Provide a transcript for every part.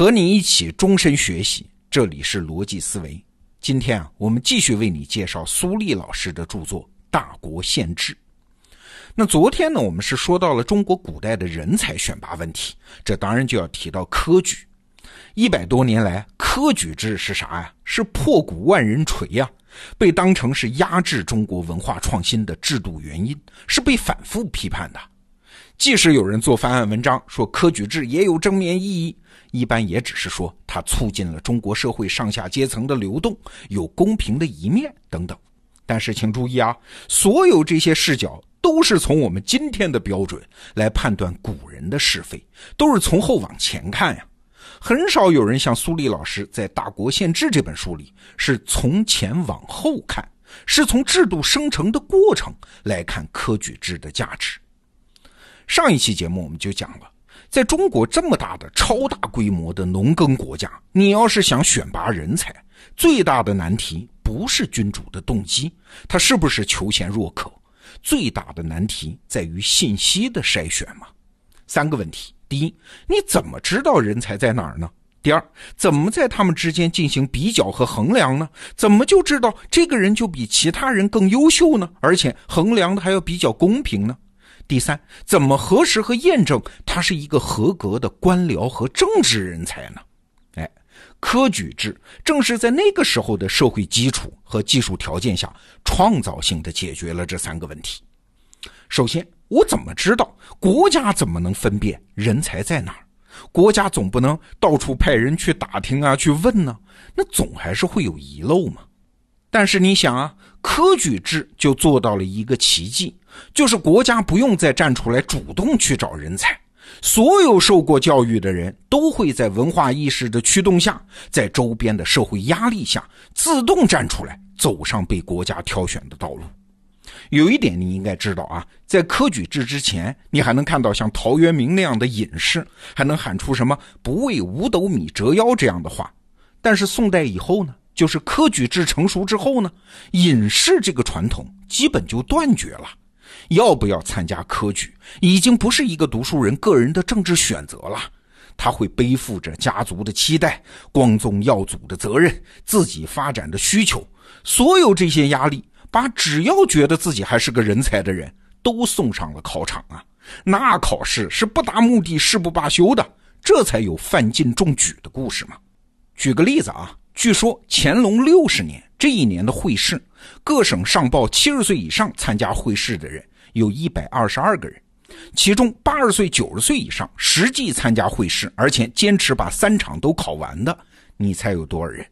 和你一起终身学习，这里是逻辑思维。今天啊，我们继续为你介绍苏立老师的著作《大国宪制》。那昨天呢，我们是说到了中国古代的人才选拔问题，这当然就要提到科举。一百多年来，科举制是啥呀？是破鼓万人锤呀，被当成是压制中国文化创新的制度原因，是被反复批判的。即使有人做翻案文章说科举制也有正面意义，一般也只是说它促进了中国社会上下阶层的流动，有公平的一面等等。但是请注意啊，所有这些视角都是从我们今天的标准来判断古人的是非，都是从后往前看呀。很少有人像苏立老师在《大国宪制》这本书里是从前往后看，是从制度生成的过程来看科举制的价值。上一期节目我们就讲了，在中国这么大的超大规模的农耕国家，你要是想选拔人才，最大的难题不是君主的动机，他是不是求贤若渴，最大的难题在于信息的筛选嘛。三个问题：第一，你怎么知道人才在哪儿呢？第二，怎么在他们之间进行比较和衡量呢？怎么就知道这个人就比其他人更优秀呢？而且衡量的还要比较公平呢？第三，怎么核实和验证他是一个合格的官僚和政治人才呢？哎，科举制正是在那个时候的社会基础和技术条件下，创造性的解决了这三个问题。首先，我怎么知道国家怎么能分辨人才在哪儿？国家总不能到处派人去打听啊，去问呢？那总还是会有遗漏嘛。但是你想啊，科举制就做到了一个奇迹。就是国家不用再站出来主动去找人才，所有受过教育的人都会在文化意识的驱动下，在周边的社会压力下，自动站出来，走上被国家挑选的道路。有一点你应该知道啊，在科举制之前，你还能看到像陶渊明那样的隐士，还能喊出什么“不为五斗米折腰”这样的话。但是宋代以后呢，就是科举制成熟之后呢，隐士这个传统基本就断绝了。要不要参加科举，已经不是一个读书人个人的政治选择了。他会背负着家族的期待、光宗耀祖的责任、自己发展的需求，所有这些压力，把只要觉得自己还是个人才的人都送上了考场啊！那考试是不达目的誓不罢休的，这才有范进中举的故事嘛。举个例子啊，据说乾隆六十年这一年的会试，各省上报七十岁以上参加会试的人。有一百二十二个人，其中八十岁、九十岁以上实际参加会试，而且坚持把三场都考完的，你猜有多少人？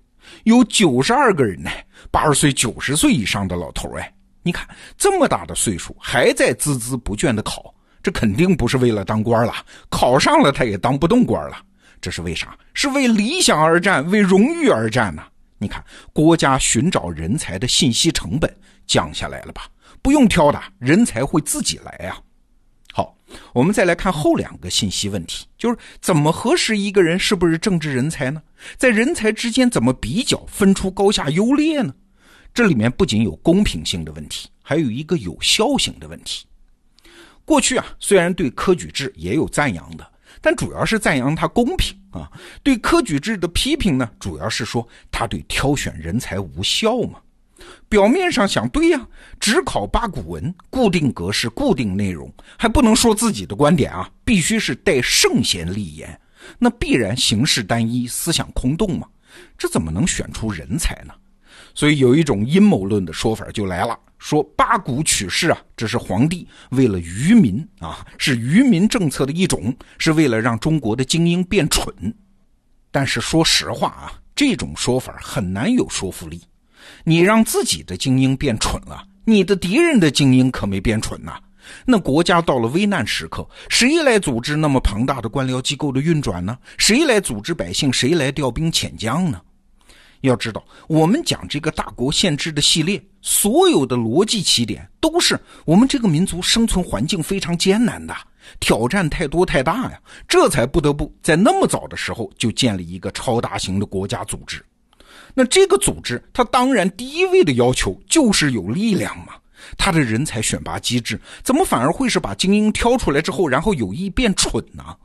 有九十二个人呢！八十岁、九十岁以上的老头哎，你看这么大的岁数还在孜孜不倦的考，这肯定不是为了当官了，考上了他也当不动官了。这是为啥？是为理想而战，为荣誉而战呢？你看国家寻找人才的信息成本降下来了吧？不用挑的人才会自己来呀。好，我们再来看后两个信息问题，就是怎么核实一个人是不是政治人才呢？在人才之间怎么比较分出高下优劣呢？这里面不仅有公平性的问题，还有一个有效性的问题。过去啊，虽然对科举制也有赞扬的，但主要是赞扬他公平啊；对科举制的批评呢，主要是说他对挑选人才无效嘛。表面上想对呀，只考八股文，固定格式，固定内容，还不能说自己的观点啊，必须是带圣贤立言，那必然形式单一，思想空洞嘛，这怎么能选出人才呢？所以有一种阴谋论的说法就来了，说八股取士啊，这是皇帝为了愚民啊，是愚民政策的一种，是为了让中国的精英变蠢。但是说实话啊，这种说法很难有说服力。你让自己的精英变蠢了，你的敌人的精英可没变蠢呐。那国家到了危难时刻，谁来组织那么庞大的官僚机构的运转呢？谁来组织百姓？谁来调兵遣将呢？要知道，我们讲这个大国宪制的系列，所有的逻辑起点都是我们这个民族生存环境非常艰难的，挑战太多太大呀，这才不得不在那么早的时候就建立一个超大型的国家组织。那这个组织，它当然第一位的要求就是有力量嘛。它的人才选拔机制，怎么反而会是把精英挑出来之后，然后有意变蠢呢？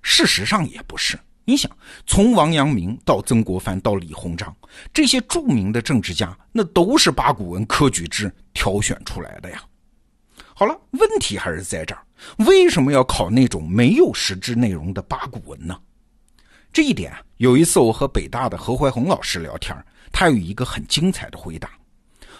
事实上也不是。你想，从王阳明到曾国藩到李鸿章，这些著名的政治家，那都是八股文科举制挑选出来的呀。好了，问题还是在这儿，为什么要考那种没有实质内容的八股文呢？这一点，有一次我和北大的何怀宏老师聊天，他有一个很精彩的回答。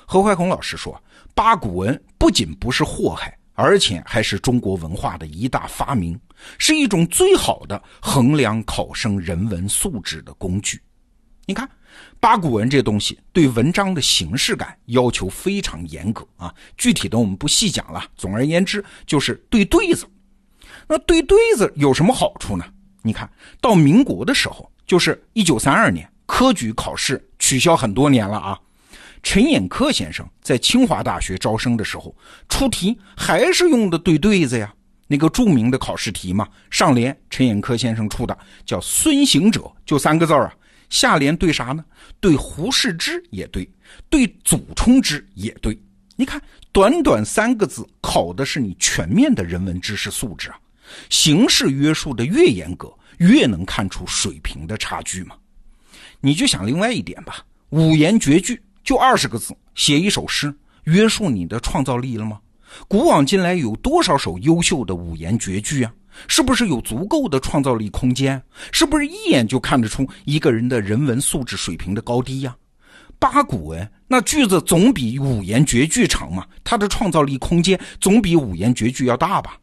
何怀宏老师说，八股文不仅不是祸害。而且还是中国文化的一大发明，是一种最好的衡量考生人文素质的工具。你看，八股文这东西对文章的形式感要求非常严格啊。具体的我们不细讲了。总而言之，就是对对子。那对对子有什么好处呢？你看到民国的时候，就是一九三二年，科举考试取消很多年了啊。陈寅恪先生在清华大学招生的时候出题还是用的对对子呀，那个著名的考试题嘛，上联陈寅恪先生出的叫“孙行者”，就三个字啊，下联对啥呢？对胡适之也对，对祖冲之也对。你看，短短三个字，考的是你全面的人文知识素质啊。形式约束的越严格，越能看出水平的差距嘛。你就想另外一点吧，五言绝句。就二十个字写一首诗，约束你的创造力了吗？古往今来有多少首优秀的五言绝句啊？是不是有足够的创造力空间？是不是一眼就看得出一个人的人文素质水平的高低呀？八股文那句子总比五言绝句长嘛，它的创造力空间总比五言绝句要大吧？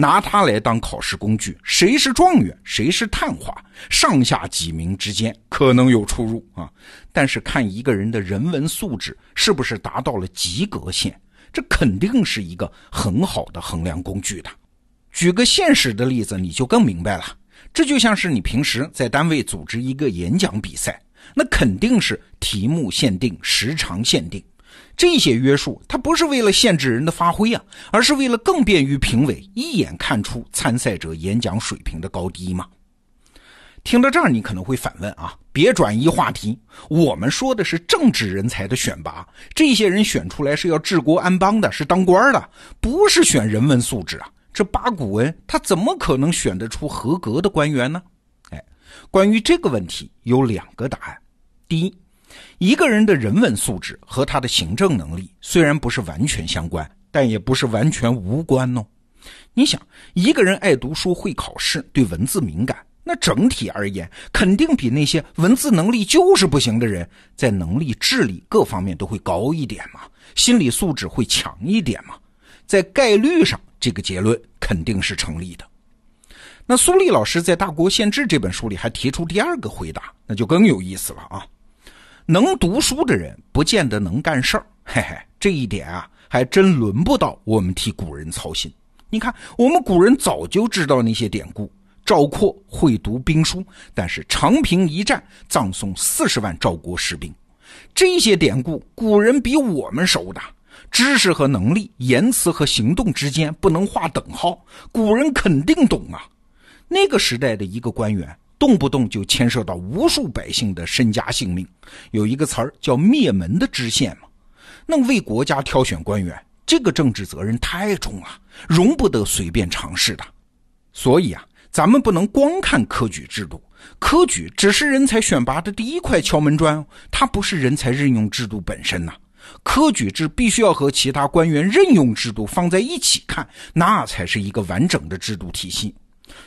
拿它来当考试工具，谁是状元，谁是探花，上下几名之间可能有出入啊。但是看一个人的人文素质是不是达到了及格线，这肯定是一个很好的衡量工具的。举个现实的例子，你就更明白了。这就像是你平时在单位组织一个演讲比赛，那肯定是题目限定、时长限定。这些约束，它不是为了限制人的发挥啊，而是为了更便于评委一眼看出参赛者演讲水平的高低嘛。听到这儿，你可能会反问啊，别转移话题，我们说的是政治人才的选拔，这些人选出来是要治国安邦的，是当官的，不是选人文素质啊。这八股文他怎么可能选得出合格的官员呢？哎，关于这个问题有两个答案，第一。一个人的人文素质和他的行政能力虽然不是完全相关，但也不是完全无关哦。你想，一个人爱读书、会考试、对文字敏感，那整体而言，肯定比那些文字能力就是不行的人，在能力、智力各方面都会高一点嘛，心理素质会强一点嘛。在概率上，这个结论肯定是成立的。那苏立老师在《大国宪制》这本书里还提出第二个回答，那就更有意思了啊。能读书的人不见得能干事儿，嘿嘿，这一点啊，还真轮不到我们替古人操心。你看，我们古人早就知道那些典故。赵括会读兵书，但是长平一战葬送四十万赵国士兵，这些典故古人比我们熟的。知识和能力、言辞和行动之间不能划等号，古人肯定懂啊。那个时代的一个官员。动不动就牵涉到无数百姓的身家性命，有一个词儿叫灭门的知县嘛。那为国家挑选官员，这个政治责任太重了，容不得随便尝试的。所以啊，咱们不能光看科举制度，科举只是人才选拔的第一块敲门砖，它不是人才任用制度本身呐。科举制必须要和其他官员任用制度放在一起看，那才是一个完整的制度体系。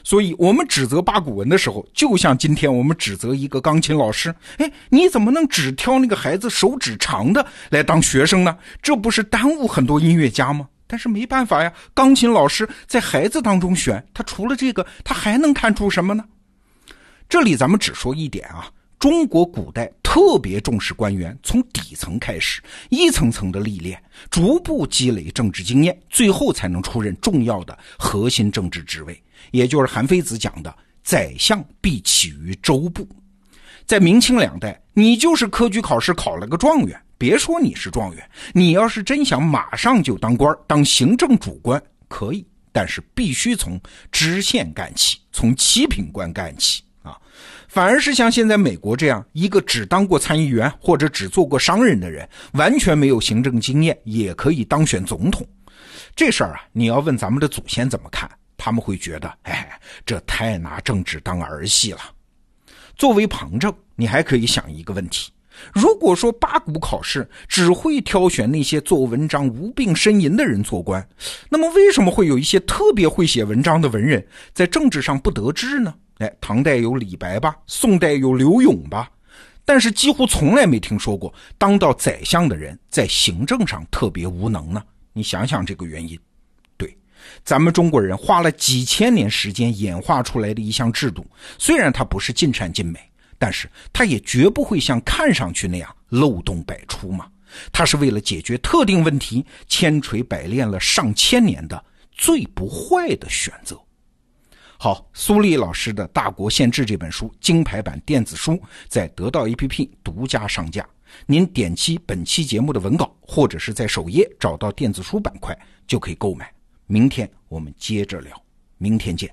所以，我们指责八股文的时候，就像今天我们指责一个钢琴老师，哎，你怎么能只挑那个孩子手指长的来当学生呢？这不是耽误很多音乐家吗？但是没办法呀，钢琴老师在孩子当中选，他除了这个，他还能看出什么呢？这里咱们只说一点啊，中国古代特别重视官员从底层开始，一层层的历练，逐步积累政治经验，最后才能出任重要的核心政治职位。也就是韩非子讲的“宰相必起于州部”。在明清两代，你就是科举考试考了个状元，别说你是状元，你要是真想马上就当官当行政主官，可以，但是必须从知县干起，从七品官干起啊。反而是像现在美国这样一个只当过参议员或者只做过商人的人，完全没有行政经验也可以当选总统，这事儿啊，你要问咱们的祖先怎么看？他们会觉得，哎，这太拿政治当儿戏了。作为旁证，你还可以想一个问题：如果说八股考试只会挑选那些做文章无病呻吟的人做官，那么为什么会有一些特别会写文章的文人在政治上不得志呢？哎，唐代有李白吧，宋代有刘永吧，但是几乎从来没听说过当到宰相的人在行政上特别无能呢？你想想这个原因。对，咱们中国人花了几千年时间演化出来的一项制度，虽然它不是尽善尽美，但是它也绝不会像看上去那样漏洞百出嘛。它是为了解决特定问题，千锤百炼了上千年的最不坏的选择。好，苏丽老师的《大国宪制》这本书金牌版电子书在得到 APP 独家上架，您点击本期节目的文稿，或者是在首页找到电子书板块就可以购买。明天我们接着聊，明天见。